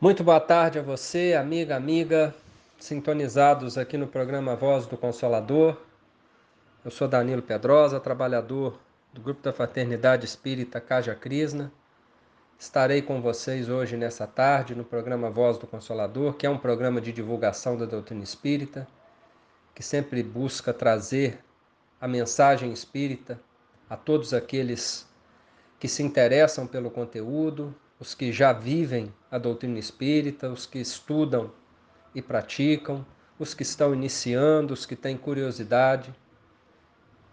Muito boa tarde a você, amiga, amiga, sintonizados aqui no programa Voz do Consolador. Eu sou Danilo Pedrosa, trabalhador do Grupo da Fraternidade Espírita Caja Crisna. Estarei com vocês hoje nessa tarde no programa Voz do Consolador, que é um programa de divulgação da doutrina espírita, que sempre busca trazer a mensagem espírita a todos aqueles que se interessam pelo conteúdo, os que já vivem a doutrina espírita, os que estudam e praticam, os que estão iniciando, os que têm curiosidade.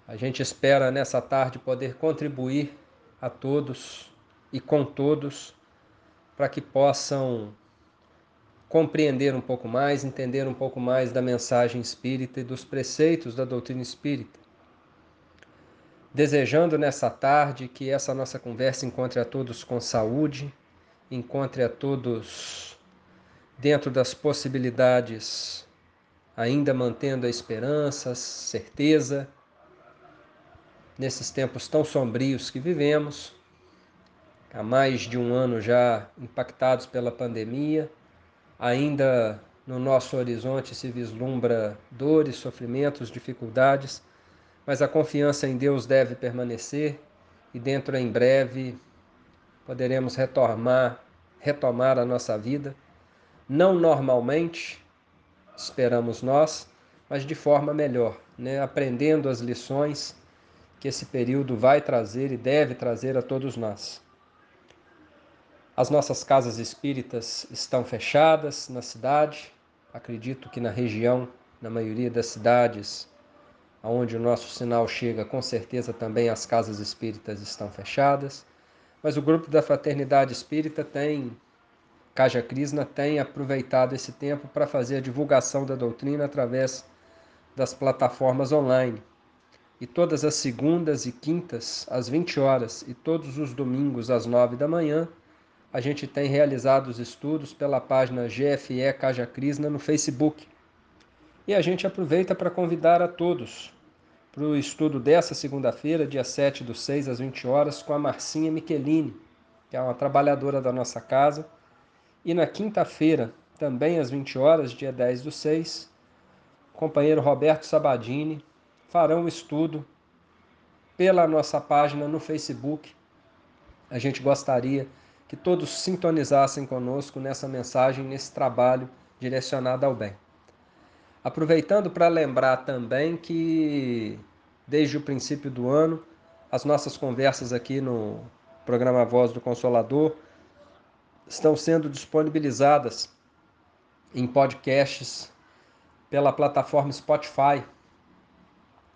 A gente espera nessa tarde poder contribuir a todos e com todos para que possam compreender um pouco mais, entender um pouco mais da mensagem espírita e dos preceitos da doutrina espírita. Desejando nessa tarde que essa nossa conversa encontre a todos com saúde, encontre a todos dentro das possibilidades, ainda mantendo a esperança, a certeza, nesses tempos tão sombrios que vivemos, há mais de um ano já impactados pela pandemia, ainda no nosso horizonte se vislumbra dores, sofrimentos, dificuldades, mas a confiança em Deus deve permanecer e dentro em breve poderemos retomar, retomar a nossa vida, não normalmente, esperamos nós, mas de forma melhor, né? aprendendo as lições que esse período vai trazer e deve trazer a todos nós. As nossas casas espíritas estão fechadas na cidade, acredito que na região, na maioria das cidades onde o nosso sinal chega, com certeza também as casas espíritas estão fechadas. Mas o grupo da Fraternidade Espírita tem, Caja Krishna tem aproveitado esse tempo para fazer a divulgação da doutrina através das plataformas online. E todas as segundas e quintas, às 20 horas, e todos os domingos, às 9 da manhã, a gente tem realizado os estudos pela página GFE Caja Krishna no Facebook. E a gente aproveita para convidar a todos para o estudo dessa segunda-feira, dia 7 do 6 às 20 horas, com a Marcinha Michelini, que é uma trabalhadora da nossa casa. E na quinta-feira, também às 20 horas, dia 10 do 6, o companheiro Roberto Sabadini farão um estudo pela nossa página no Facebook. A gente gostaria que todos sintonizassem conosco nessa mensagem, nesse trabalho direcionado ao bem. Aproveitando para lembrar também que, desde o princípio do ano, as nossas conversas aqui no programa Voz do Consolador estão sendo disponibilizadas em podcasts pela plataforma Spotify.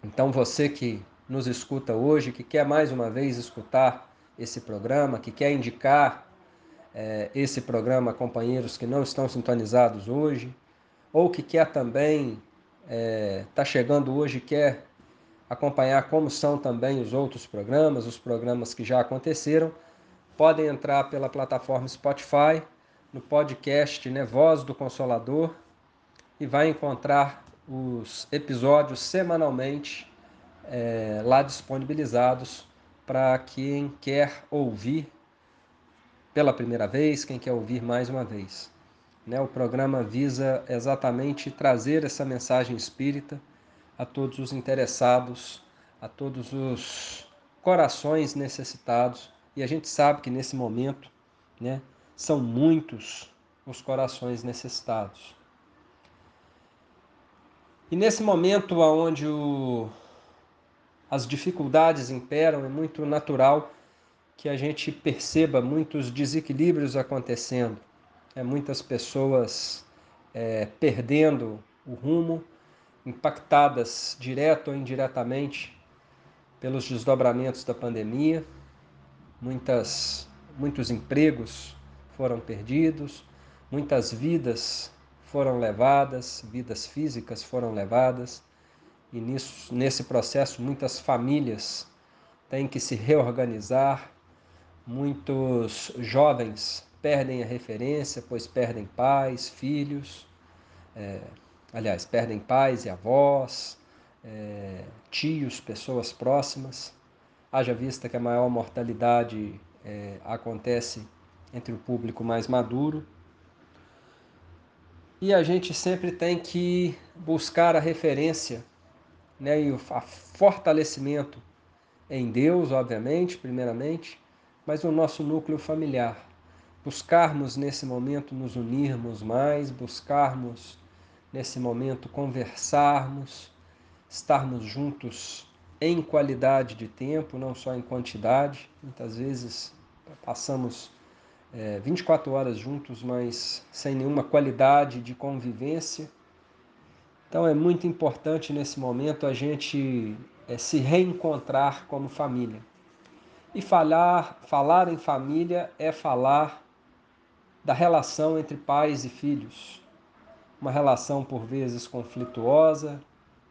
Então, você que nos escuta hoje, que quer mais uma vez escutar esse programa, que quer indicar é, esse programa a companheiros que não estão sintonizados hoje, ou que quer também, está é, tá chegando hoje quer acompanhar como são também os outros programas, os programas que já aconteceram, podem entrar pela plataforma Spotify, no podcast né, Voz do Consolador, e vai encontrar os episódios semanalmente é, lá disponibilizados para quem quer ouvir pela primeira vez, quem quer ouvir mais uma vez. Né? O programa visa exatamente trazer essa mensagem espírita a todos os interessados, a todos os corações necessitados. E a gente sabe que nesse momento né, são muitos os corações necessitados. E nesse momento onde o, as dificuldades imperam, é muito natural que a gente perceba muitos desequilíbrios acontecendo é, muitas pessoas é, perdendo o rumo, impactadas direto ou indiretamente pelos desdobramentos da pandemia. Muitas, muitos empregos foram perdidos, muitas vidas foram levadas, vidas físicas foram levadas, e nisso, nesse processo muitas famílias têm que se reorganizar, muitos jovens perdem a referência, pois perdem pais, filhos, é, aliás, perdem pais e avós, é, tios, pessoas próximas. Haja vista que a maior mortalidade é, acontece entre o público mais maduro. E a gente sempre tem que buscar a referência né, e o fortalecimento em Deus, obviamente, primeiramente, mas no nosso núcleo familiar. Buscarmos nesse momento nos unirmos mais, buscarmos nesse momento conversarmos, estarmos juntos em qualidade de tempo, não só em quantidade. Muitas vezes passamos é, 24 horas juntos, mas sem nenhuma qualidade de convivência. Então é muito importante nesse momento a gente é, se reencontrar como família. E falar, falar em família é falar da relação entre pais e filhos. Uma relação por vezes conflituosa,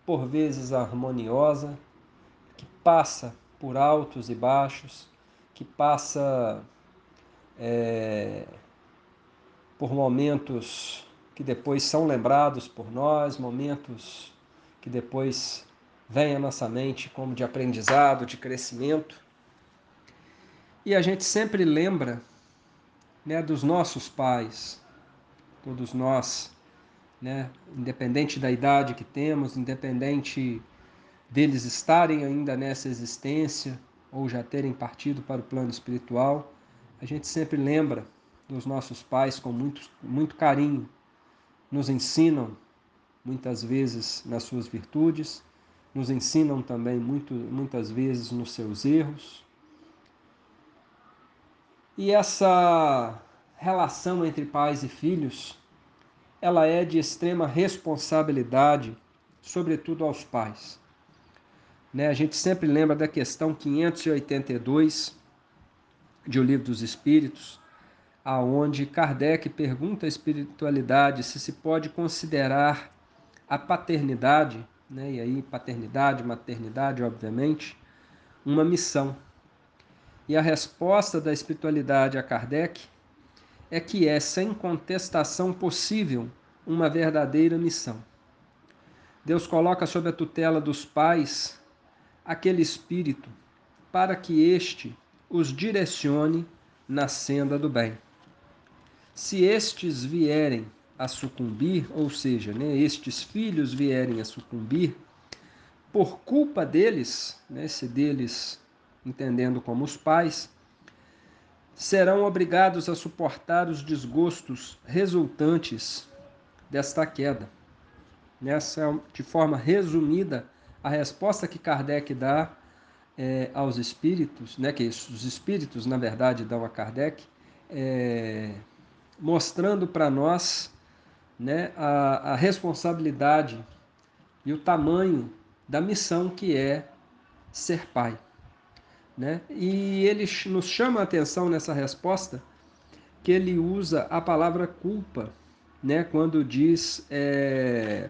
por vezes harmoniosa, que passa por altos e baixos, que passa é, por momentos que depois são lembrados por nós, momentos que depois vêm à nossa mente como de aprendizado, de crescimento. E a gente sempre lembra né, dos nossos pais, todos nós, né, independente da idade que temos, independente deles estarem ainda nessa existência ou já terem partido para o plano espiritual, a gente sempre lembra dos nossos pais com muito, muito carinho, nos ensinam muitas vezes nas suas virtudes, nos ensinam também muito, muitas vezes nos seus erros. E essa relação entre pais e filhos, ela é de extrema responsabilidade, sobretudo aos pais. Né? A gente sempre lembra da questão 582 de O Livro dos Espíritos, aonde Kardec pergunta à espiritualidade se se pode considerar a paternidade, né, e aí paternidade, maternidade, obviamente, uma missão. E a resposta da espiritualidade a Kardec é que é sem contestação possível uma verdadeira missão. Deus coloca sob a tutela dos pais aquele espírito para que este os direcione na senda do bem. Se estes vierem a sucumbir, ou seja, né, estes filhos vierem a sucumbir, por culpa deles, né, se deles entendendo como os pais, serão obrigados a suportar os desgostos resultantes desta queda. Nessa, de forma resumida, a resposta que Kardec dá é, aos espíritos, né, que os espíritos, na verdade, dão a Kardec, é, mostrando para nós né, a, a responsabilidade e o tamanho da missão que é ser pai. Né? E ele nos chama a atenção nessa resposta que ele usa a palavra culpa, né? quando diz é,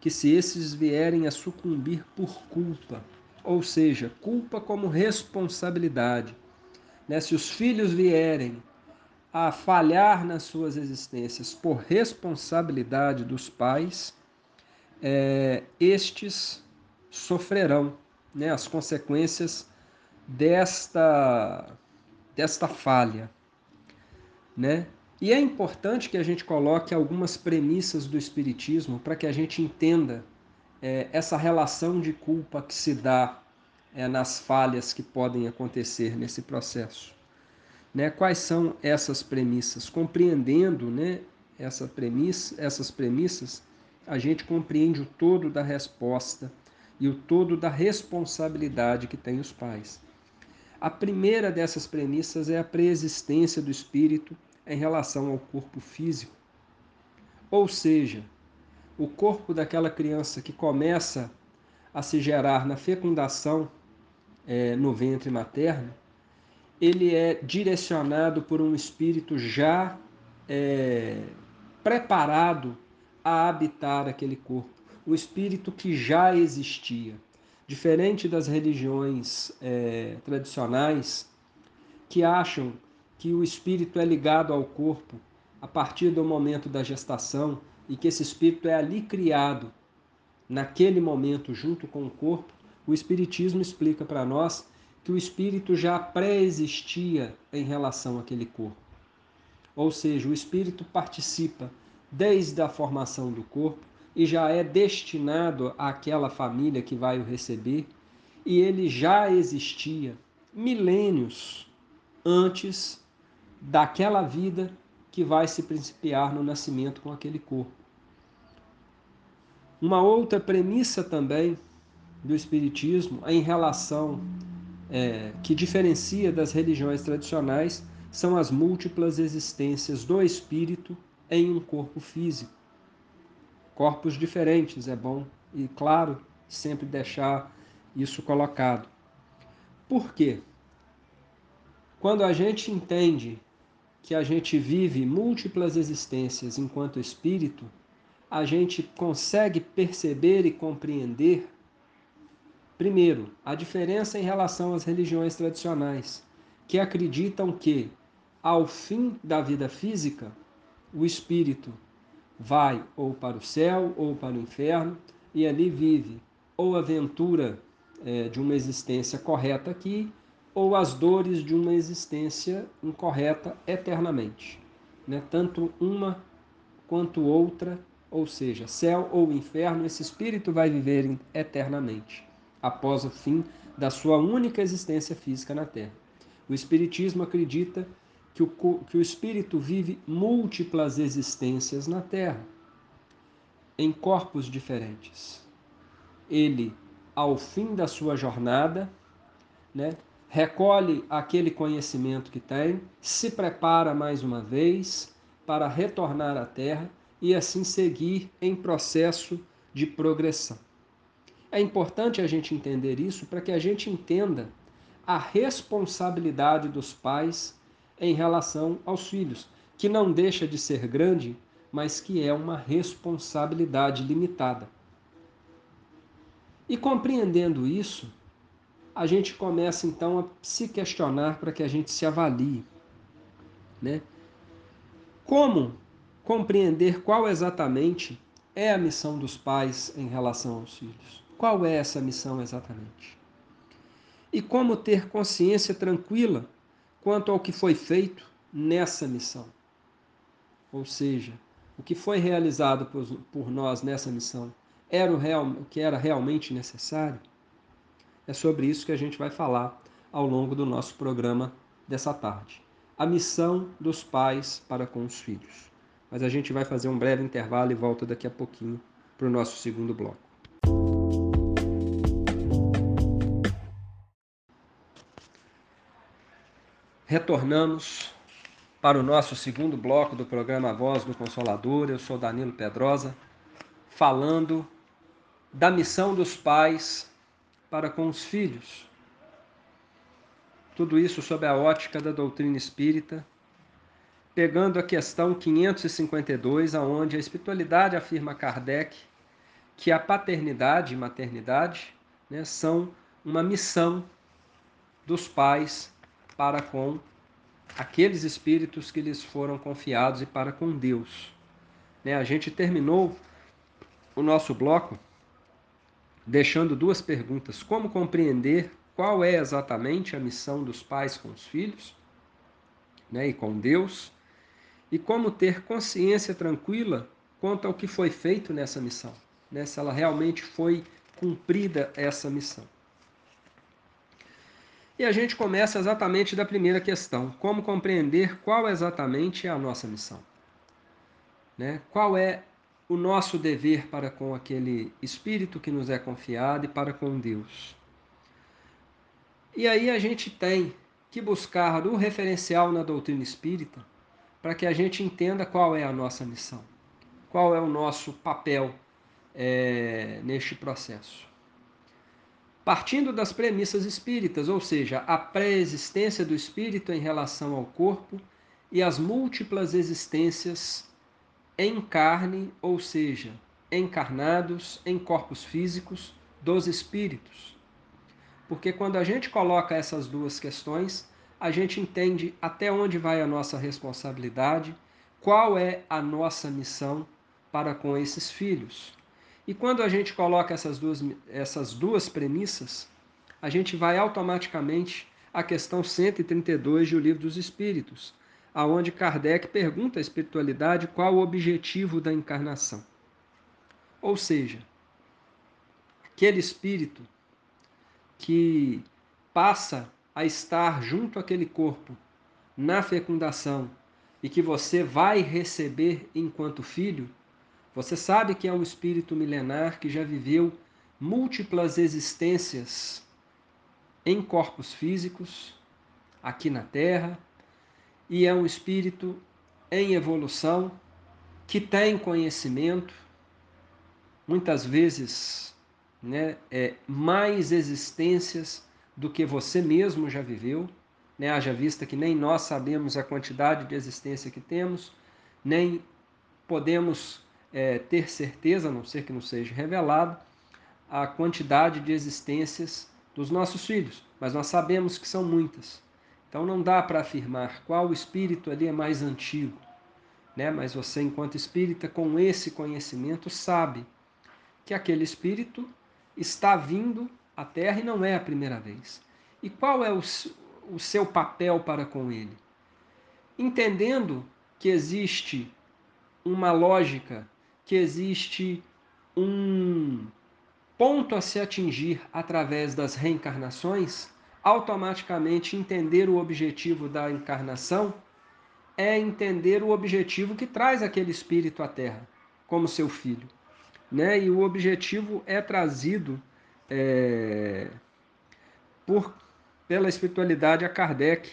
que se esses vierem a sucumbir por culpa, ou seja, culpa como responsabilidade. Né? Se os filhos vierem a falhar nas suas existências por responsabilidade dos pais, é, estes sofrerão né, as consequências desta, desta falha. Né? E é importante que a gente coloque algumas premissas do Espiritismo para que a gente entenda é, essa relação de culpa que se dá é, nas falhas que podem acontecer nesse processo. Né? Quais são essas premissas? Compreendendo né, essa premissa, essas premissas, a gente compreende o todo da resposta e o todo da responsabilidade que têm os pais. A primeira dessas premissas é a preexistência do espírito em relação ao corpo físico. Ou seja, o corpo daquela criança que começa a se gerar na fecundação é, no ventre materno, ele é direcionado por um espírito já é, preparado a habitar aquele corpo, o espírito que já existia. Diferente das religiões é, tradicionais que acham que o espírito é ligado ao corpo a partir do momento da gestação e que esse espírito é ali criado naquele momento junto com o corpo, o espiritismo explica para nós que o espírito já pré-existia em relação àquele corpo. Ou seja, o espírito participa desde a formação do corpo e já é destinado àquela família que vai o receber, e ele já existia milênios antes daquela vida que vai se principiar no nascimento com aquele corpo. Uma outra premissa também do Espiritismo em relação é, que diferencia das religiões tradicionais são as múltiplas existências do espírito em um corpo físico. Corpos diferentes, é bom e claro sempre deixar isso colocado. Por quê? Quando a gente entende que a gente vive múltiplas existências enquanto espírito, a gente consegue perceber e compreender, primeiro, a diferença em relação às religiões tradicionais, que acreditam que, ao fim da vida física, o espírito vai ou para o céu ou para o inferno e ali vive ou a aventura é, de uma existência correta aqui ou as dores de uma existência incorreta eternamente. Né? Tanto uma quanto outra, ou seja, céu ou inferno, esse espírito vai viver eternamente, após o fim da sua única existência física na Terra. O Espiritismo acredita que o, que o espírito vive múltiplas existências na Terra, em corpos diferentes. Ele, ao fim da sua jornada, né, recolhe aquele conhecimento que tem, se prepara mais uma vez para retornar à Terra e assim seguir em processo de progressão. É importante a gente entender isso para que a gente entenda a responsabilidade dos pais em relação aos filhos, que não deixa de ser grande, mas que é uma responsabilidade limitada. E compreendendo isso, a gente começa então a se questionar para que a gente se avalie. Né? Como compreender qual exatamente é a missão dos pais em relação aos filhos? Qual é essa missão exatamente? E como ter consciência tranquila quanto ao que foi feito nessa missão? Ou seja, o que foi realizado por, nós nessa missão era o, real, o que era realmente necessário? É sobre isso que a gente vai falar ao longo do nosso programa dessa tarde. A missão dos pais para com os filhos. Mas a gente vai fazer um breve intervalo e volta daqui a pouquinho para o nosso segundo bloco. Retornamos para o nosso segundo bloco do programa Voz do Consolador. Eu sou Danilo Pedrosa, falando da missão dos pais para com os filhos. Tudo isso sob a ótica da doutrina espírita, pegando a questão 552, aonde a espiritualidade afirma Kardec que a paternidade e maternidade né, são uma missão dos pais para com aqueles espíritos que lhes foram confiados e para com Deus. Né, a gente terminou o nosso bloco deixando duas perguntas: como compreender qual é exatamente a missão dos pais com os filhos né, e com Deus, e como ter consciência tranquila quanto ao que foi feito nessa missão, né, se ela realmente foi cumprida essa missão. E a gente começa exatamente da primeira questão: como compreender qual exatamente é a nossa missão? Né? Qual é o nosso dever para com aquele espírito que nos é confiado e para com Deus. E aí a gente tem que buscar o referencial na doutrina espírita para que a gente entenda qual é a nossa missão, qual é o nosso papel é, neste processo. Partindo das premissas espíritas, ou seja, a pré-existência do espírito em relação ao corpo e as múltiplas existências em carne, ou seja, encarnados em corpos físicos dos espíritos. Porque quando a gente coloca essas duas questões, a gente entende até onde vai a nossa responsabilidade, qual é a nossa missão para com esses filhos. E quando a gente coloca essas duas, essas duas premissas, a gente vai automaticamente à questão 132 do Livro dos Espíritos, aonde Kardec pergunta à espiritualidade qual o objetivo da encarnação. Ou seja, aquele espírito que passa a estar junto àquele corpo na fecundação e que você vai receber enquanto filho, você sabe que é um espírito milenar que já viveu múltiplas existências em corpos físicos, aqui na Terra, e é um espírito em evolução que tem conhecimento, muitas vezes né, é, mais existências do que você mesmo já viveu, né, haja vista que nem nós sabemos a quantidade de existência que temos, nem podemos é, ter certeza, a não ser que não seja revelado, a quantidade de existências dos nossos filhos, mas nós sabemos que são muitas. Então não dá para afirmar qual espírito ali é mais antigo, né? Mas você, enquanto espírita, com esse conhecimento, sabe que aquele espírito está vindo à Terra e não é a primeira vez. E qual é o, o seu papel para com ele? Entendendo que existe uma lógica, que existe um ponto a se atingir através das reencarnações, automaticamente entender o objetivo da encarnação é entender o objetivo que traz aquele espírito à Terra, como seu filho. Né? E o objetivo é trazido é, por, pela espiritualidade a Kardec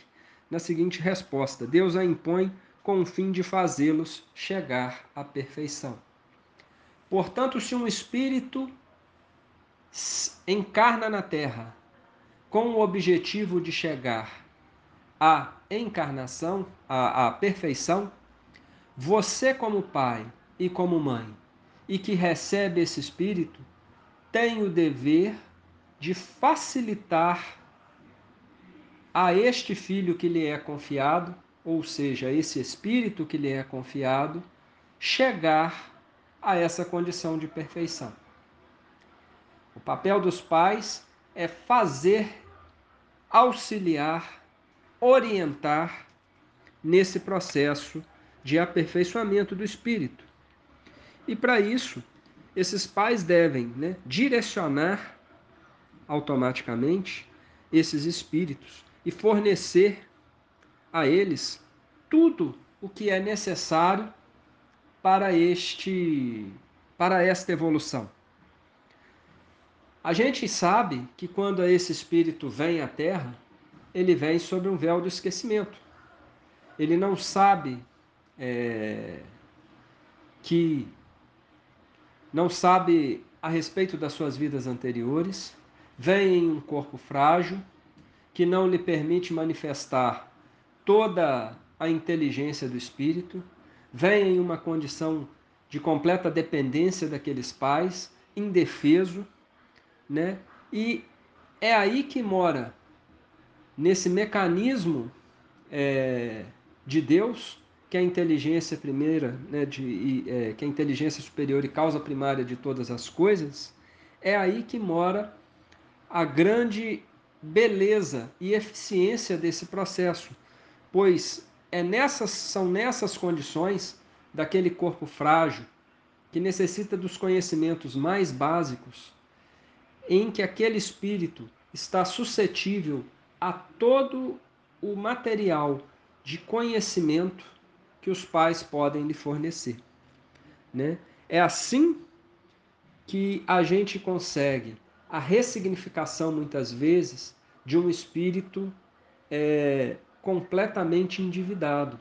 na seguinte resposta: Deus a impõe com o fim de fazê-los chegar à perfeição. Portanto, se um espírito encarna na Terra com o objetivo de chegar à encarnação, à, à perfeição, você, como pai e como mãe, e que recebe esse espírito, tem o dever de facilitar a este filho que lhe é confiado, ou seja, esse espírito que lhe é confiado, chegar a essa condição de perfeição. O papel dos pais é fazer, auxiliar, orientar nesse processo de aperfeiçoamento do espírito. E para isso, esses pais devem né, direcionar automaticamente esses espíritos e fornecer a eles tudo o que é necessário para este para esta evolução. A gente sabe que quando esse espírito vem à Terra, ele vem sobre um véu do esquecimento. Ele não sabe é, que não sabe a respeito das suas vidas anteriores, vem em um corpo frágil que não lhe permite manifestar toda a inteligência do espírito, vem em uma condição de completa dependência daqueles pais, indefeso né? E é aí que mora, nesse mecanismo é, de Deus, que é a inteligência primeira, né, de, é, que a inteligência superior e causa primária de todas as coisas, é aí que mora a grande beleza e eficiência desse processo, pois é nessas, são nessas condições daquele corpo frágil que necessita dos conhecimentos mais básicos em que aquele espírito está suscetível a todo o material de conhecimento que os pais podem lhe fornecer. Né? É assim que a gente consegue a ressignificação, muitas vezes, de um espírito é, completamente endividado,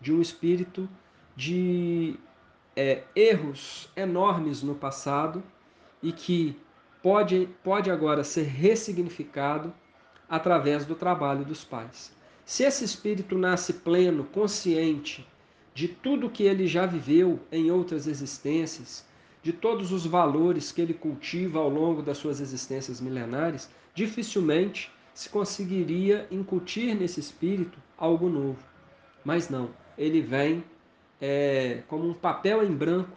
de um espírito de é, erros enormes no passado e que pode, pode agora ser ressignificado através do trabalho dos pais. Se esse espírito nasce pleno, consciente de tudo que ele já viveu em outras existências, de todos os valores que ele cultiva ao longo das suas existências milenares, dificilmente se conseguiria incutir nesse espírito algo novo. Mas não, ele vem é, como um papel em branco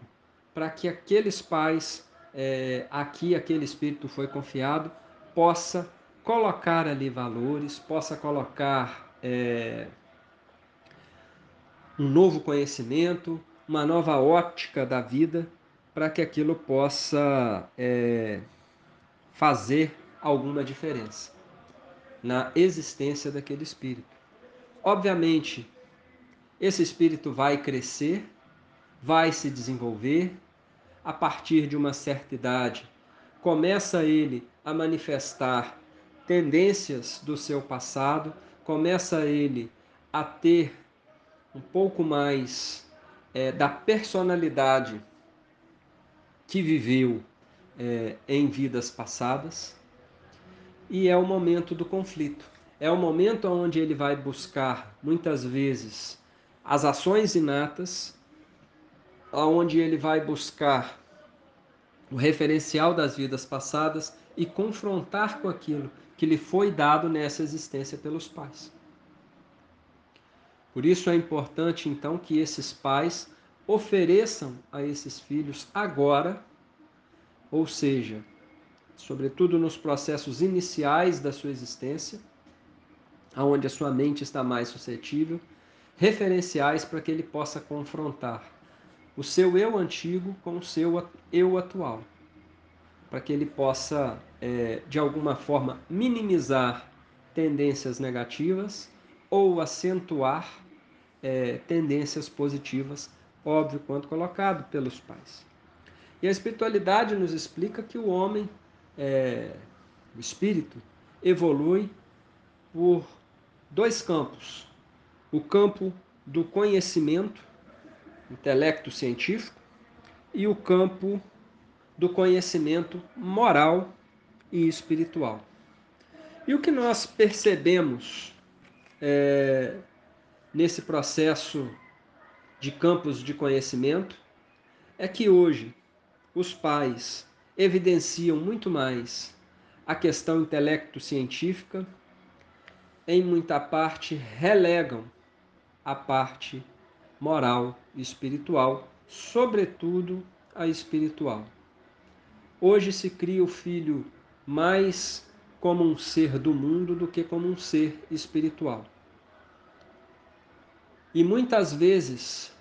para que aqueles pais é, aqui aquele espírito foi confiado possa colocar ali valores, possa colocar é, um novo conhecimento, uma nova ótica da vida, para que aquilo possa é, fazer alguma diferença na existência daquele espírito. Obviamente, esse espírito vai crescer, vai se desenvolver, a partir de uma certa idade, começa ele a manifestar tendências do seu passado, começa ele a ter um pouco mais é, da personalidade que viveu é, em vidas passadas, e é o momento do conflito. É o momento onde ele vai buscar, muitas vezes, as ações inatas, onde ele vai buscar o referencial das vidas passadas e confrontar com aquilo que lhe foi dado nessa existência pelos pais. Por isso é importante então que esses pais ofereçam a esses filhos agora, ou seja, sobretudo nos processos iniciais da sua existência, aonde a sua mente está mais suscetível, referenciais para que ele possa confrontar o seu eu antigo com o seu eu atual para que ele possa, é, de alguma forma, minimizar tendências negativas ou acentuar é, tendências positivas, óbvio quanto colocado pelos pais. E a espiritualidade nos explica que o homem, é, o espírito, evolui por dois campos: o campo do conhecimento, intelecto científico, e o campo do conhecimento moral e espiritual. E o que nós percebemos é, nesse processo de campos de conhecimento é que hoje os pais evidenciam muito mais a questão intelecto-científica, em muita parte relegam a parte moral e espiritual, sobretudo a espiritual. Hoje se cria o filho mais como um ser do mundo do que como um ser espiritual. E muitas vezes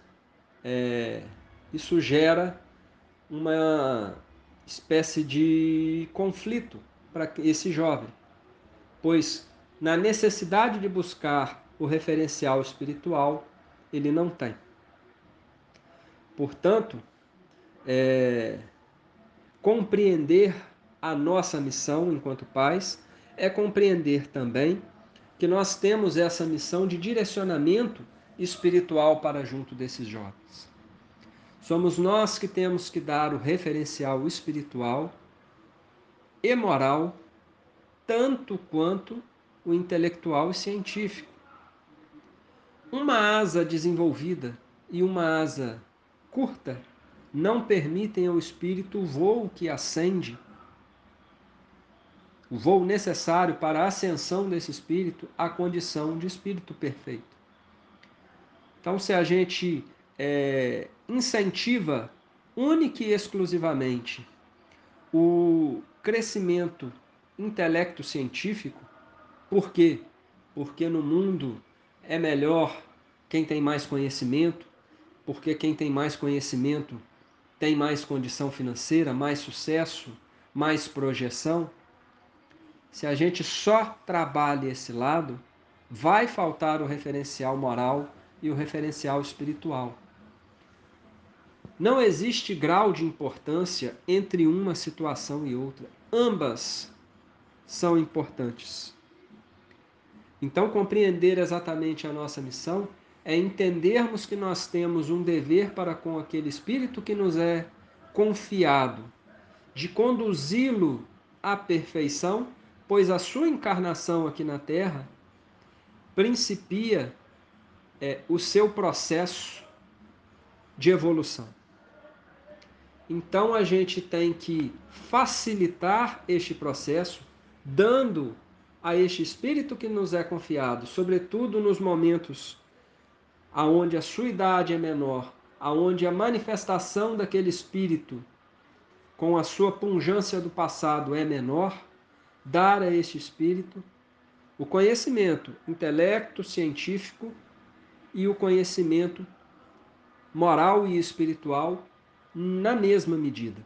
é, isso gera uma espécie de conflito para esse jovem, pois na necessidade de buscar o referencial espiritual, ele não tem. Portanto, é, compreender a nossa missão enquanto pais é compreender também que nós temos essa missão de direcionamento espiritual para junto desses jovens. Somos nós que temos que dar o referencial espiritual e moral, tanto quanto o intelectual e científico. Uma asa desenvolvida e uma asa curta não permitem ao espírito o voo que ascende, o voo necessário para a ascensão desse espírito à condição de espírito perfeito. Então, se a gente é, incentiva única e exclusivamente o crescimento intelecto-científico, por quê? Porque no mundo é melhor quem tem mais conhecimento, porque quem tem mais conhecimento tem mais condição financeira, mais sucesso, mais projeção. Se a gente só trabalha esse lado, vai faltar o referencial moral e o referencial espiritual. Não existe grau de importância entre uma situação e outra. Ambas são importantes. Então, compreender exatamente a nossa missão é entendermos que nós temos um dever para com aquele espírito que nos é confiado, de conduzi-lo à perfeição, pois a sua encarnação aqui na Terra principia é, o seu processo de evolução. Então a gente tem que facilitar este processo, dando a este espírito que nos é confiado, sobretudo nos momentos aonde a sua idade é menor, aonde a manifestação daquele espírito com a sua pungência do passado é menor, dar a este espírito o conhecimento intelecto científico e o conhecimento moral e espiritual na mesma medida.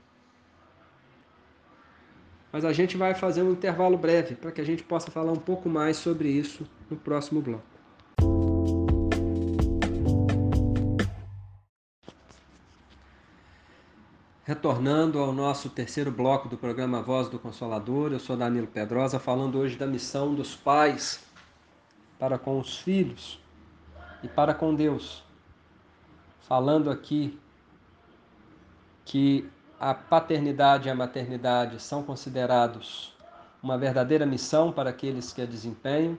Mas a gente vai fazer um intervalo breve para que a gente possa falar um pouco mais sobre isso no próximo bloco. Retornando ao nosso terceiro bloco do programa Voz do Consolador, eu sou Danilo Pedrosa, falando hoje da missão dos pais para com os filhos e para com Deus. Falando aqui que a paternidade e a maternidade são considerados uma verdadeira missão para aqueles que a desempenham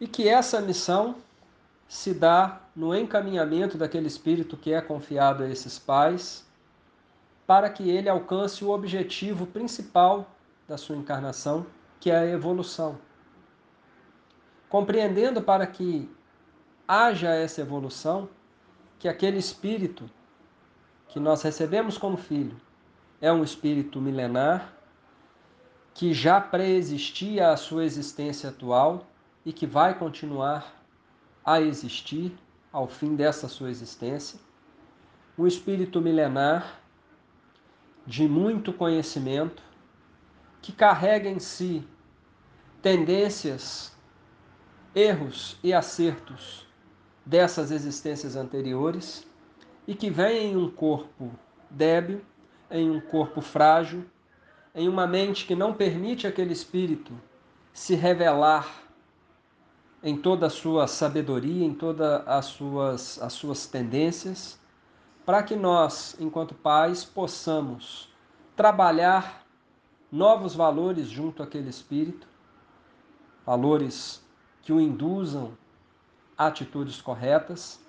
e que essa missão se dá no encaminhamento daquele espírito que é confiado a esses pais para que ele alcance o objetivo principal da sua encarnação, que é a evolução. Compreendendo para que haja essa evolução, que aquele espírito que nós recebemos como filho é um espírito milenar que já preexistia à sua existência atual e que vai continuar a existir ao fim dessa sua existência. Um espírito milenar de muito conhecimento, que carrega em si tendências, erros e acertos dessas existências anteriores e que vem em um corpo débil, em um corpo frágil, em uma mente que não permite aquele espírito se revelar em toda a sua sabedoria, em todas as suas, as suas tendências para que nós, enquanto pais, possamos trabalhar novos valores junto àquele espírito, valores que o induzam a atitudes corretas,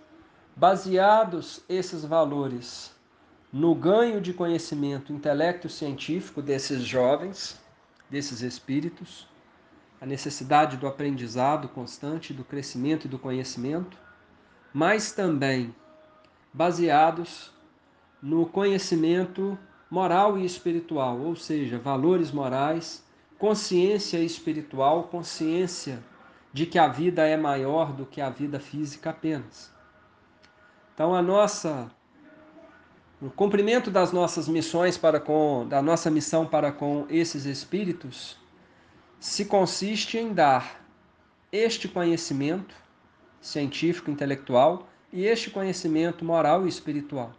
baseados esses valores no ganho de conhecimento intelecto científico desses jovens, desses espíritos, a necessidade do aprendizado constante, do crescimento e do conhecimento, mas também baseados no conhecimento moral e espiritual, ou seja, valores morais, consciência espiritual, consciência de que a vida é maior do que a vida física apenas. Então a nossa o cumprimento das nossas missões para com da nossa missão para com esses espíritos se consiste em dar este conhecimento científico intelectual e este conhecimento moral e espiritual.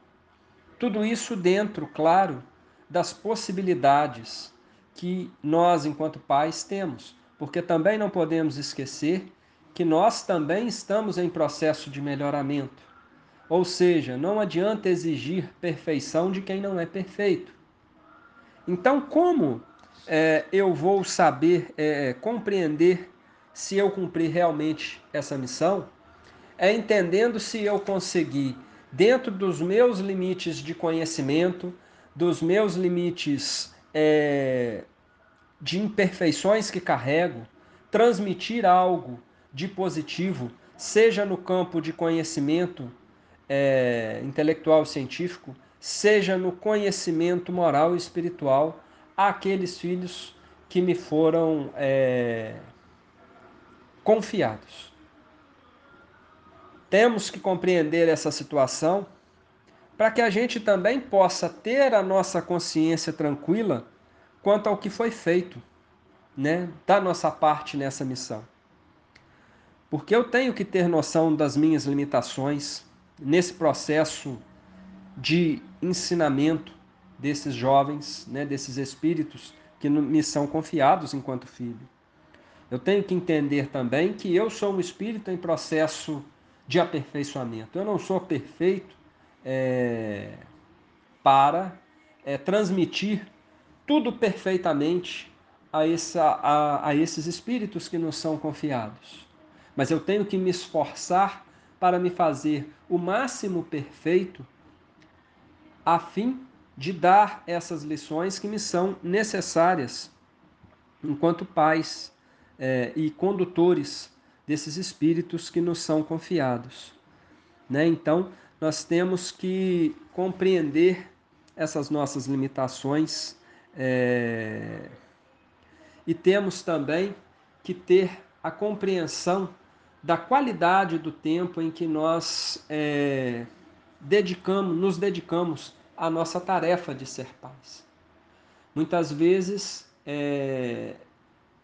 Tudo isso dentro, claro, das possibilidades que nós, enquanto pais, temos, porque também não podemos esquecer que nós também estamos em processo de melhoramento. Ou seja, não adianta exigir perfeição de quem não é perfeito. Então, como é, eu vou saber é, compreender se eu cumprir realmente essa missão? é entendendo se eu conseguir, dentro dos meus limites de conhecimento, dos meus limites é, de imperfeições que carrego, transmitir algo de positivo, seja no campo de conhecimento é, intelectual científico, seja no conhecimento moral e espiritual àqueles filhos que me foram é, confiados. Temos que compreender essa situação para que a gente também possa ter a nossa consciência tranquila quanto ao que foi feito, né, da nossa parte nessa missão. Porque eu tenho que ter noção das minhas limitações nesse processo de ensinamento desses jovens, né, desses espíritos que me são confiados enquanto filho. Eu tenho que entender também que eu sou um espírito em processo de aperfeiçoamento. Eu não sou perfeito é, para é, transmitir tudo perfeitamente a, essa, a, a esses espíritos que nos são confiados. Mas eu tenho que me esforçar para me fazer o máximo perfeito a fim de dar essas lições que me são necessárias enquanto pais é, e condutores desses espíritos que nos são confiados. Né? Então, nós temos que compreender essas nossas limitações é... e temos também que ter a compreensão da qualidade do tempo em que nós é, dedicamos, nos dedicamos à nossa tarefa de ser pais. Muitas vezes é,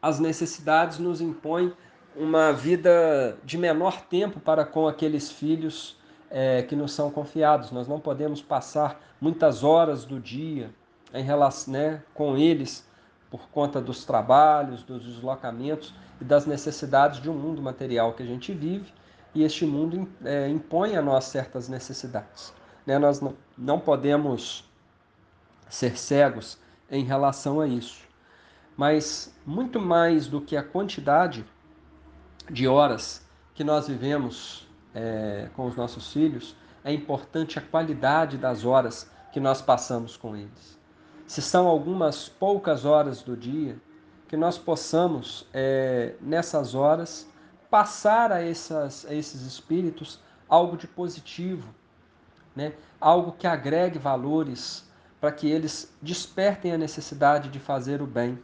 as necessidades nos impõem uma vida de menor tempo para com aqueles filhos é, que nos são confiados. Nós não podemos passar muitas horas do dia em relação, né, com eles por conta dos trabalhos, dos deslocamentos e das necessidades de um mundo material que a gente vive. E este mundo é, impõe a nós certas necessidades. Né? Nós não, não podemos ser cegos em relação a isso. Mas muito mais do que a quantidade de horas que nós vivemos é, com os nossos filhos, é importante a qualidade das horas que nós passamos com eles. Se são algumas poucas horas do dia, que nós possamos, é, nessas horas, passar a, essas, a esses espíritos algo de positivo, né? algo que agregue valores para que eles despertem a necessidade de fazer o bem.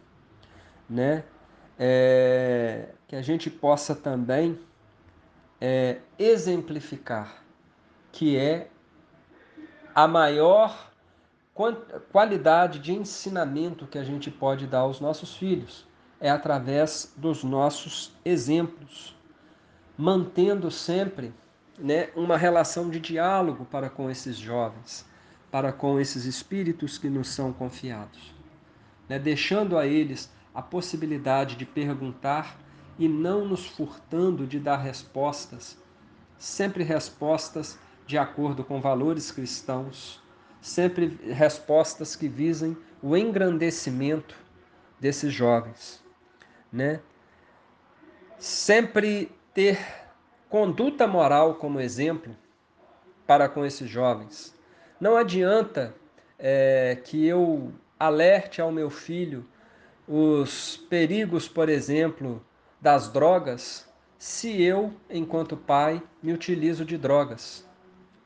Né? É, que a gente possa também é, exemplificar que é a maior qualidade de ensinamento que a gente pode dar aos nossos filhos é através dos nossos exemplos, mantendo sempre né, uma relação de diálogo para com esses jovens, para com esses espíritos que nos são confiados, né, deixando a eles a possibilidade de perguntar e não nos furtando de dar respostas, sempre respostas de acordo com valores cristãos sempre respostas que visem o engrandecimento desses jovens, né? Sempre ter conduta moral como exemplo para com esses jovens. Não adianta é, que eu alerte ao meu filho os perigos, por exemplo, das drogas, se eu, enquanto pai, me utilizo de drogas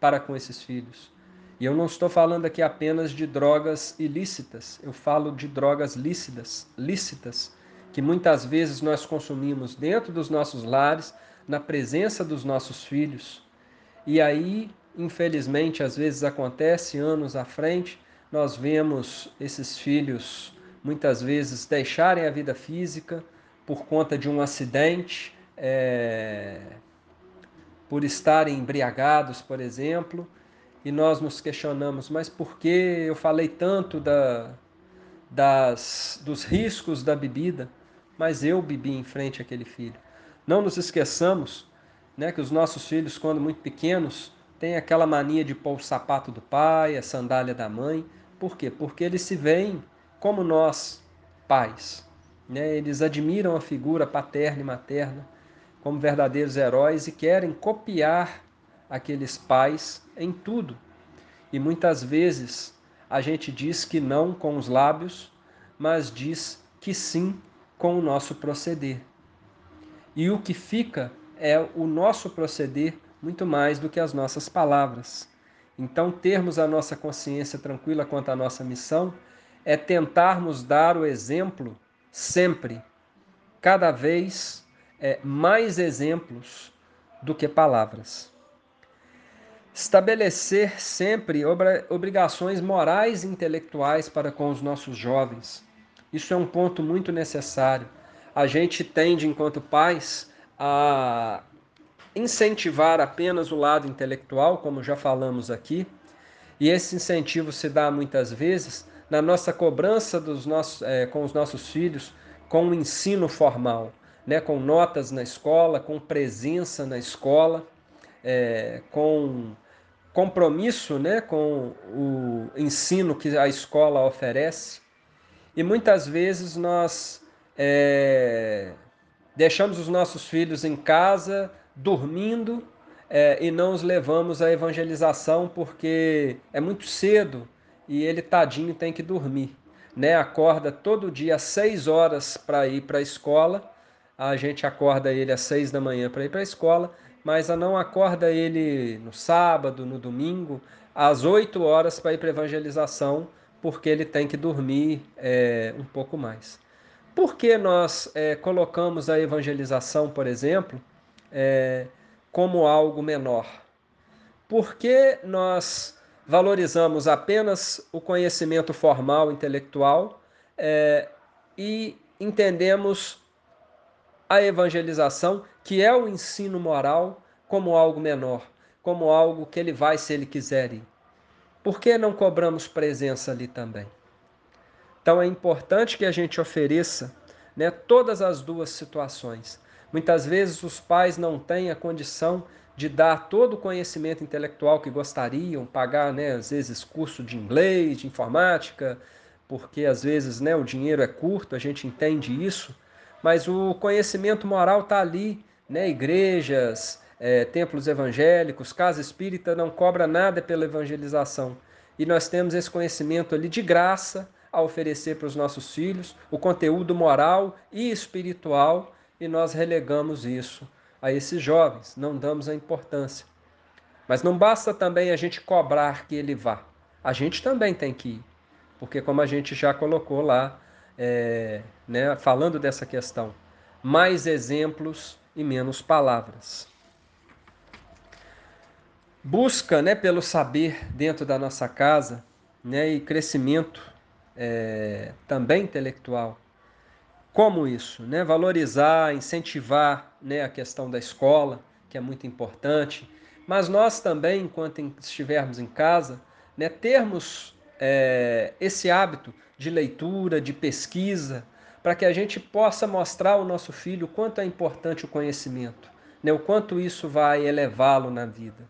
para com esses filhos. E eu não estou falando aqui apenas de drogas ilícitas, eu falo de drogas lícitas, lícitas, que muitas vezes nós consumimos dentro dos nossos lares, na presença dos nossos filhos. E aí, infelizmente, às vezes acontece anos à frente, nós vemos esses filhos muitas vezes deixarem a vida física por conta de um acidente, é... por estarem embriagados, por exemplo e nós nos questionamos, mas por que eu falei tanto da, das, dos riscos da bebida, mas eu bebi em frente àquele filho? Não nos esqueçamos né, que os nossos filhos, quando muito pequenos, têm aquela mania de pôr o sapato do pai, a sandália da mãe. Por quê? Porque eles se veem como nós, pais. Né? Eles admiram a figura paterna e materna como verdadeiros heróis e querem copiar aqueles pais em tudo. E muitas vezes a gente diz que não com os lábios, mas diz que sim com o nosso proceder. E o que fica é o nosso proceder muito mais do que as nossas palavras. Então, termos a nossa consciência tranquila quanto à nossa missão é tentarmos dar o exemplo sempre, cada vez é, mais exemplos do que palavras. Estabelecer sempre obrigações morais e intelectuais para com os nossos jovens. Isso é um ponto muito necessário. A gente tende, enquanto pais, a incentivar apenas o lado intelectual, como já falamos aqui, e esse incentivo se dá muitas vezes na nossa cobrança dos nossos, é, com os nossos filhos com o ensino formal, né, com notas na escola, com presença na escola é, com compromisso né, com o ensino que a escola oferece. E muitas vezes nós é, deixamos os nossos filhos em casa, dormindo, é, e não os levamos à evangelização porque é muito cedo e ele, tadinho, tem que dormir. Né? Acorda todo dia às seis horas para ir para a escola, a gente acorda ele às seis da manhã para ir para a escola, mas não acorda ele no sábado, no domingo, às 8 horas para ir para evangelização, porque ele tem que dormir é, um pouco mais. Por que nós é, colocamos a evangelização, por exemplo, é, como algo menor? Por que nós valorizamos apenas o conhecimento formal, intelectual, é, e entendemos a evangelização, que é o ensino moral, como algo menor, como algo que ele vai se ele quiser ir. Por que não cobramos presença ali também? Então é importante que a gente ofereça né, todas as duas situações. Muitas vezes os pais não têm a condição de dar todo o conhecimento intelectual que gostariam, pagar, né, às vezes, curso de inglês, de informática, porque às vezes né, o dinheiro é curto, a gente entende isso, mas o conhecimento moral está ali, né, igrejas, é, templos evangélicos, casa espírita não cobra nada pela evangelização. E nós temos esse conhecimento ali de graça a oferecer para os nossos filhos, o conteúdo moral e espiritual, e nós relegamos isso a esses jovens, não damos a importância. Mas não basta também a gente cobrar que ele vá, a gente também tem que ir, porque, como a gente já colocou lá, é, né, falando dessa questão, mais exemplos e menos palavras. Busca né, pelo saber dentro da nossa casa né, e crescimento é, também intelectual. Como isso? Né? Valorizar, incentivar né, a questão da escola, que é muito importante, mas nós também, enquanto estivermos em casa, né, termos é, esse hábito de leitura, de pesquisa, para que a gente possa mostrar ao nosso filho o quanto é importante o conhecimento, né, o quanto isso vai elevá-lo na vida.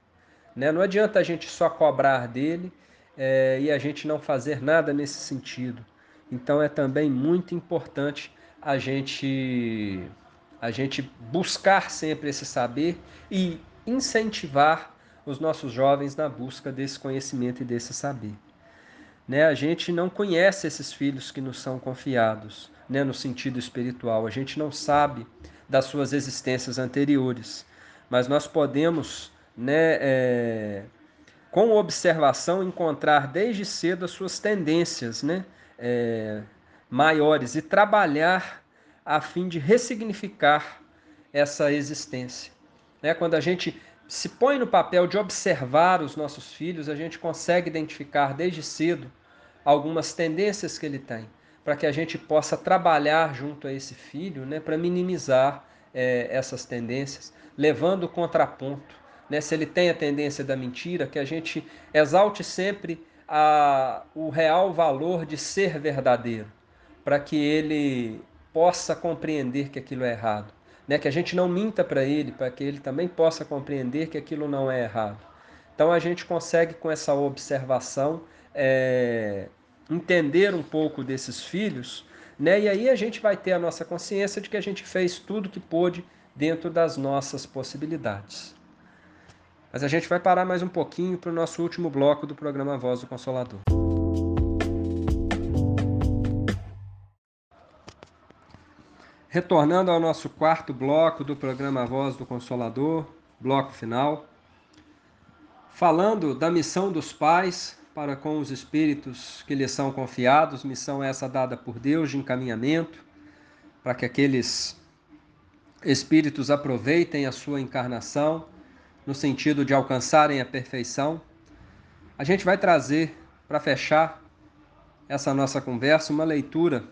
Né? Não adianta a gente só cobrar dele é, e a gente não fazer nada nesse sentido. Então é também muito importante a gente a gente buscar sempre esse saber e incentivar os nossos jovens na busca desse conhecimento e desse saber. Né? A gente não conhece esses filhos que nos são confiados, né? no sentido espiritual. A gente não sabe das suas existências anteriores, mas nós podemos, né, é, com observação, encontrar desde cedo as suas tendências, né? É, maiores e trabalhar a fim de ressignificar essa existência. Né? Quando a gente se põe no papel de observar os nossos filhos, a gente consegue identificar desde cedo algumas tendências que ele tem, para que a gente possa trabalhar junto a esse filho né, para minimizar é, essas tendências, levando o contraponto. Né, se ele tem a tendência da mentira, que a gente exalte sempre a, o real valor de ser verdadeiro para que ele possa compreender que aquilo é errado. Né? Que a gente não minta para ele, para que ele também possa compreender que aquilo não é errado. Então a gente consegue, com essa observação, é, entender um pouco desses filhos, né? e aí a gente vai ter a nossa consciência de que a gente fez tudo que pôde dentro das nossas possibilidades. Mas a gente vai parar mais um pouquinho para o nosso último bloco do programa Voz do Consolador. Retornando ao nosso quarto bloco do programa Voz do Consolador, bloco final, falando da missão dos pais para com os espíritos que lhes são confiados, missão essa dada por Deus de encaminhamento, para que aqueles espíritos aproveitem a sua encarnação no sentido de alcançarem a perfeição. A gente vai trazer para fechar essa nossa conversa uma leitura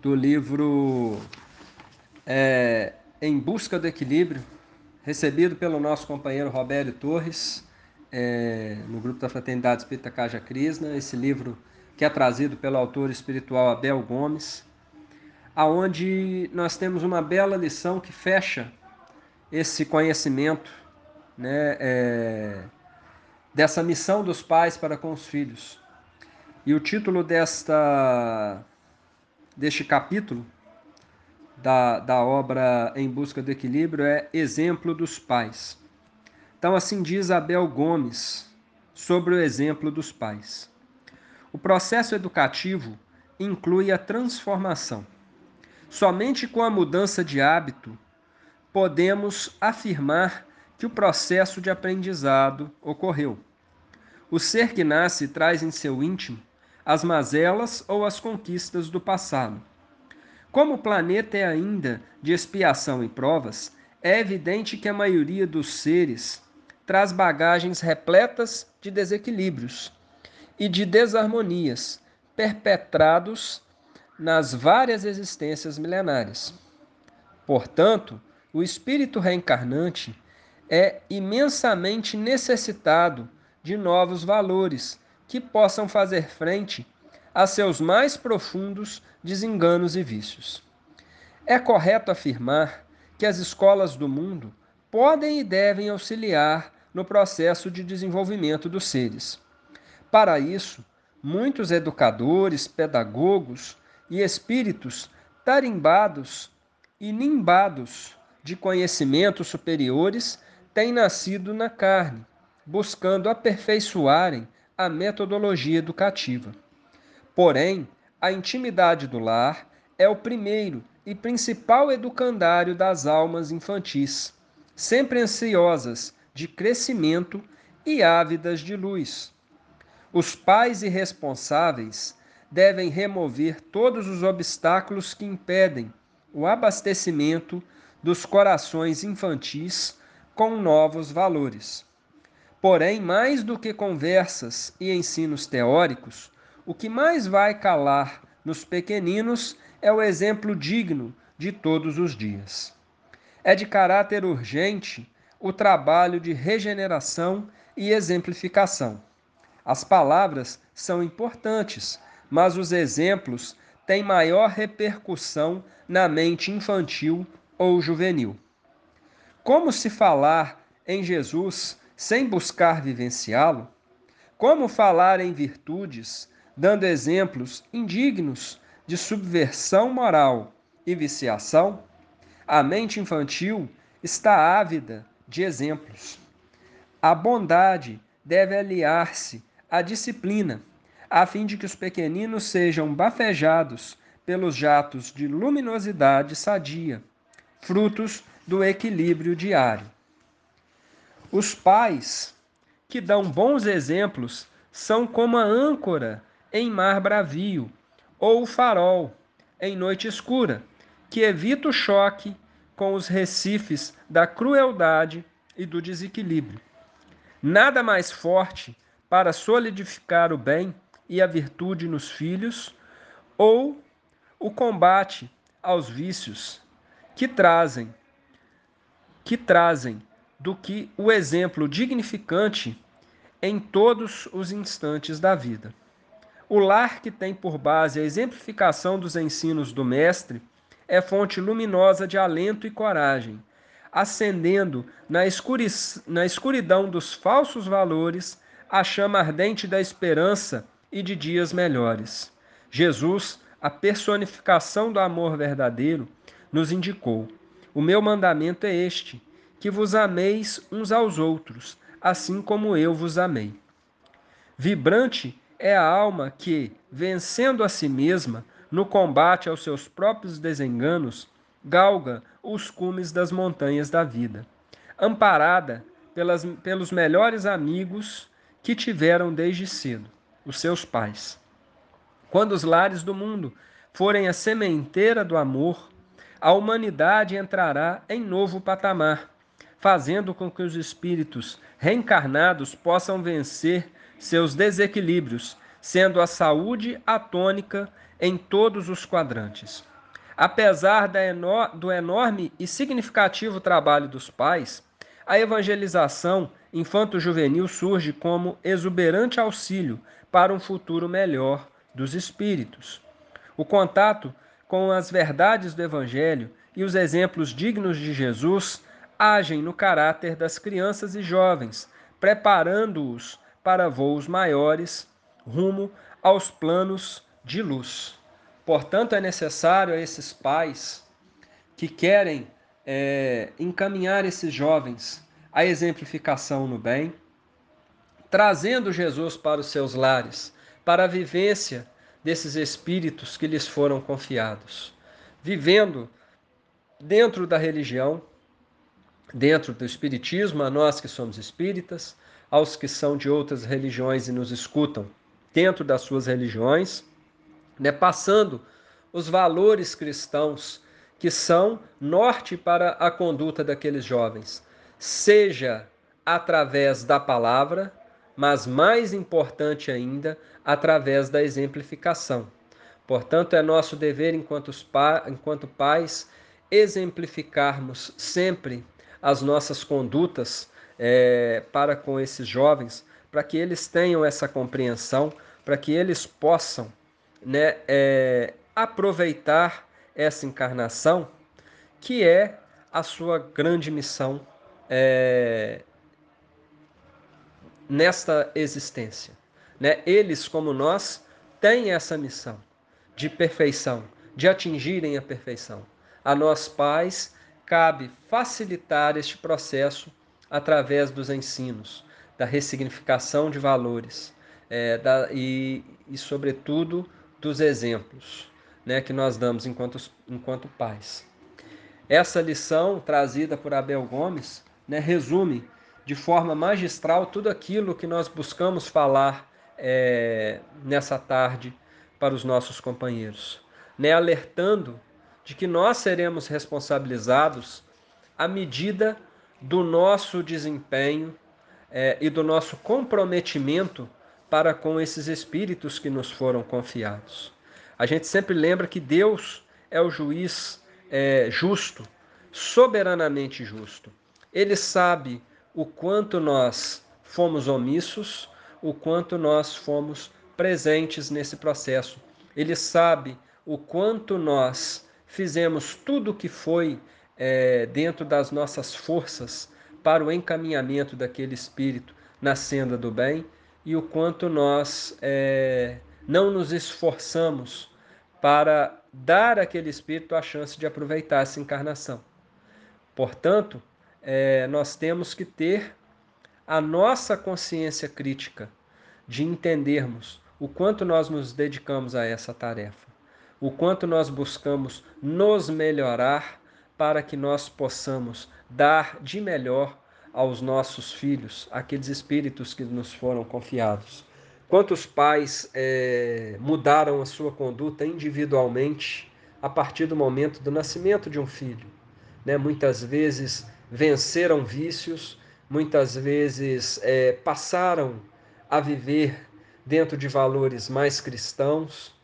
do livro é, Em Busca do Equilíbrio, recebido pelo nosso companheiro Robério Torres, é, no grupo da Fraternidade Espírita Caja Krishna, esse livro que é trazido pelo autor espiritual Abel Gomes, aonde nós temos uma bela lição que fecha esse conhecimento né, é, dessa missão dos pais para com os filhos. E o título desta deste capítulo da, da obra Em Busca do Equilíbrio é Exemplo dos Pais. Então, assim diz Abel Gomes sobre o exemplo dos pais. O processo educativo inclui a transformação. Somente com a mudança de hábito podemos afirmar que o processo de aprendizado ocorreu. O ser que nasce traz em seu íntimo as mazelas ou as conquistas do passado. Como o planeta é ainda de expiação e provas, é evidente que a maioria dos seres traz bagagens repletas de desequilíbrios e de desarmonias perpetrados nas várias existências milenares. Portanto, o espírito reencarnante é imensamente necessitado de novos valores que possam fazer frente a seus mais profundos desenganos e vícios. É correto afirmar que as escolas do mundo podem e devem auxiliar no processo de desenvolvimento dos seres. Para isso, muitos educadores, pedagogos e espíritos tarimbados e nimbados de conhecimentos superiores têm nascido na carne, buscando aperfeiçoarem a metodologia educativa. Porém, a intimidade do lar é o primeiro e principal educandário das almas infantis, sempre ansiosas de crescimento e ávidas de luz. Os pais irresponsáveis devem remover todos os obstáculos que impedem o abastecimento dos corações infantis com novos valores. Porém, mais do que conversas e ensinos teóricos, o que mais vai calar nos pequeninos é o exemplo digno de todos os dias. É de caráter urgente o trabalho de regeneração e exemplificação. As palavras são importantes, mas os exemplos têm maior repercussão na mente infantil ou juvenil. Como se falar em Jesus sem buscar vivenciá-lo? Como falar em virtudes, dando exemplos indignos de subversão moral e viciação? A mente infantil está ávida de exemplos. A bondade deve aliar-se à disciplina a fim de que os pequeninos sejam bafejados pelos jatos de luminosidade sadia, frutos do equilíbrio diário. Os pais que dão bons exemplos são como a âncora em mar bravio ou o farol em noite escura, que evita o choque com os recifes da crueldade e do desequilíbrio. Nada mais forte para solidificar o bem e a virtude nos filhos, ou o combate aos vícios que trazem que trazem do que o exemplo dignificante em todos os instantes da vida. O lar que tem por base a exemplificação dos ensinos do mestre é fonte luminosa de alento e coragem, acendendo na, escuri na escuridão dos falsos valores a chama ardente da esperança e de dias melhores. Jesus, a personificação do amor verdadeiro, nos indicou: O meu mandamento é este, que vos ameis uns aos outros, assim como eu vos amei. Vibrante é a alma que, vencendo a si mesma, no combate aos seus próprios desenganos, galga os cumes das montanhas da vida, amparada pelas, pelos melhores amigos que tiveram desde cedo os seus pais. Quando os lares do mundo forem a sementeira do amor, a humanidade entrará em novo patamar, fazendo com que os espíritos reencarnados possam vencer seus desequilíbrios, sendo a saúde a tônica em todos os quadrantes. Apesar do enorme e significativo trabalho dos pais, a evangelização infanto-juvenil surge como exuberante auxílio para um futuro melhor dos espíritos. O contato com as verdades do Evangelho e os exemplos dignos de Jesus agem no caráter das crianças e jovens, preparando-os para voos maiores rumo aos planos de luz. Portanto, é necessário a esses pais que querem é, encaminhar esses jovens à exemplificação no bem, trazendo Jesus para os seus lares, para a vivência desses espíritos que lhes foram confiados, vivendo dentro da religião, dentro do espiritismo, a nós que somos espíritas, aos que são de outras religiões e nos escutam, dentro das suas religiões, né, passando os valores cristãos que são norte para a conduta daqueles jovens, seja através da palavra, mas mais importante ainda, através da exemplificação. Portanto, é nosso dever, enquanto, pa enquanto pais, exemplificarmos sempre as nossas condutas é, para com esses jovens, para que eles tenham essa compreensão, para que eles possam né, é, aproveitar essa encarnação, que é a sua grande missão é, nesta existência. Né? Eles, como nós, têm essa missão de perfeição, de atingirem a perfeição. A nós, pais, cabe facilitar este processo através dos ensinos, da ressignificação de valores é, da, e, e, sobretudo, dos exemplos né, que nós damos enquanto, enquanto pais. Essa lição trazida por Abel Gomes né, resume de forma magistral tudo aquilo que nós buscamos falar é, nessa tarde para os nossos companheiros, né, alertando de que nós seremos responsabilizados à medida do nosso desempenho é, e do nosso comprometimento para com esses espíritos que nos foram confiados. A gente sempre lembra que Deus é o juiz é, justo, soberanamente justo. Ele sabe o quanto nós fomos omissos, o quanto nós fomos presentes nesse processo. Ele sabe o quanto nós fizemos tudo o que foi é, dentro das nossas forças para o encaminhamento daquele espírito na senda do bem e o quanto nós é, não nos esforçamos para dar àquele espírito a chance de aproveitar essa encarnação. Portanto, é, nós temos que ter a nossa consciência crítica de entendermos o quanto nós nos dedicamos a essa tarefa, o quanto nós buscamos nos melhorar para que nós possamos dar de melhor aos nossos filhos, aqueles espíritos que nos foram confiados. Quantos pais é, mudaram a sua conduta individualmente a partir do momento do nascimento de um filho? Né? Muitas vezes venceram vícios, muitas vezes é, passaram a viver dentro de valores mais cristãos,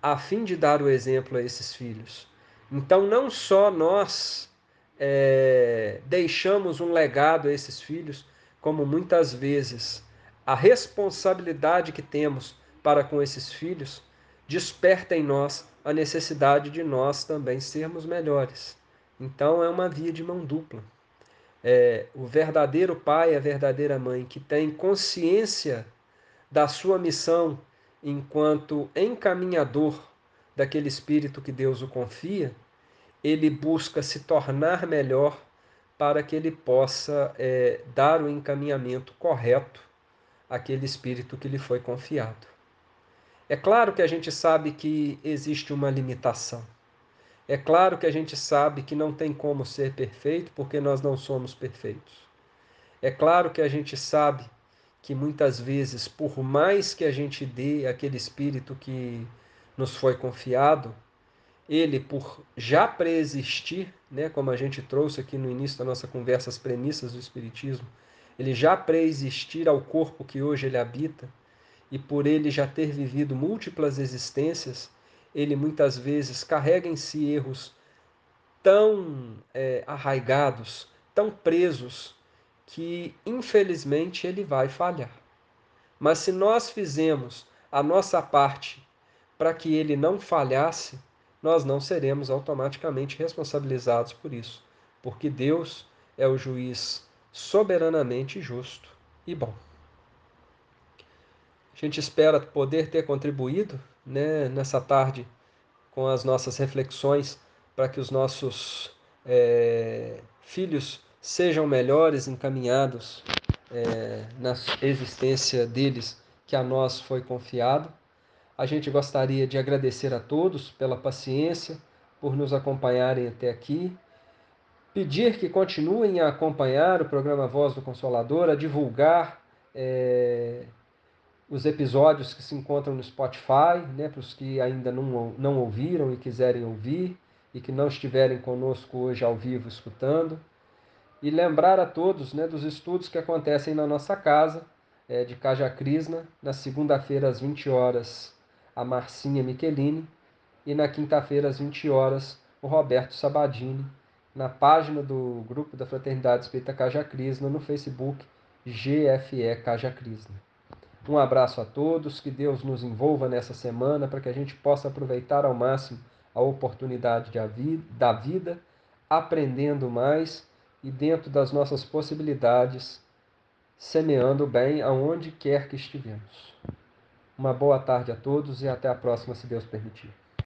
a fim de dar o exemplo a esses filhos. Então, não só nós é, deixamos um legado a esses filhos, como muitas vezes a responsabilidade que temos para com esses filhos desperta em nós a necessidade de nós também sermos melhores. Então é uma via de mão dupla. É, o verdadeiro pai, a verdadeira mãe que tem consciência da sua missão enquanto encaminhador daquele espírito que Deus o confia, ele busca se tornar melhor para que ele possa é, dar o encaminhamento correto aquele espírito que lhe foi confiado. É claro que a gente sabe que existe uma limitação. É claro que a gente sabe que não tem como ser perfeito porque nós não somos perfeitos. É claro que a gente sabe que muitas vezes, por mais que a gente dê aquele espírito que nos foi confiado, ele, por já preexistir, né, como a gente trouxe aqui no início da nossa conversa, as premissas do Espiritismo, ele já preexistir ao corpo que hoje ele habita, e por ele já ter vivido múltiplas existências, ele muitas vezes carrega em si erros tão é, arraigados, tão presos, que infelizmente ele vai falhar. Mas se nós fizemos a nossa parte para que ele não falhasse, nós não seremos automaticamente responsabilizados por isso, porque Deus é o juiz soberanamente justo e bom. A gente espera poder ter contribuído né, nessa tarde com as nossas reflexões para que os nossos é, filhos sejam melhores encaminhados é, na existência deles que a nós foi confiado. A gente gostaria de agradecer a todos pela paciência, por nos acompanharem até aqui pedir que continuem a acompanhar o programa Voz do Consolador, a divulgar é, os episódios que se encontram no Spotify, né, para os que ainda não, não ouviram e quiserem ouvir, e que não estiverem conosco hoje ao vivo escutando. E lembrar a todos né, dos estudos que acontecem na nossa casa, é, de Kaja Krishna, na segunda-feira às 20 horas, a Marcinha Michelini, e na quinta-feira às 20 horas, o Roberto Sabadini, na página do grupo da Fraternidade Espírita Kaja Krishna no Facebook, GFE Kaja Krishna. Um abraço a todos, que Deus nos envolva nessa semana para que a gente possa aproveitar ao máximo a oportunidade de da vida, aprendendo mais e dentro das nossas possibilidades, semeando bem aonde quer que estivemos. Uma boa tarde a todos e até a próxima, se Deus permitir.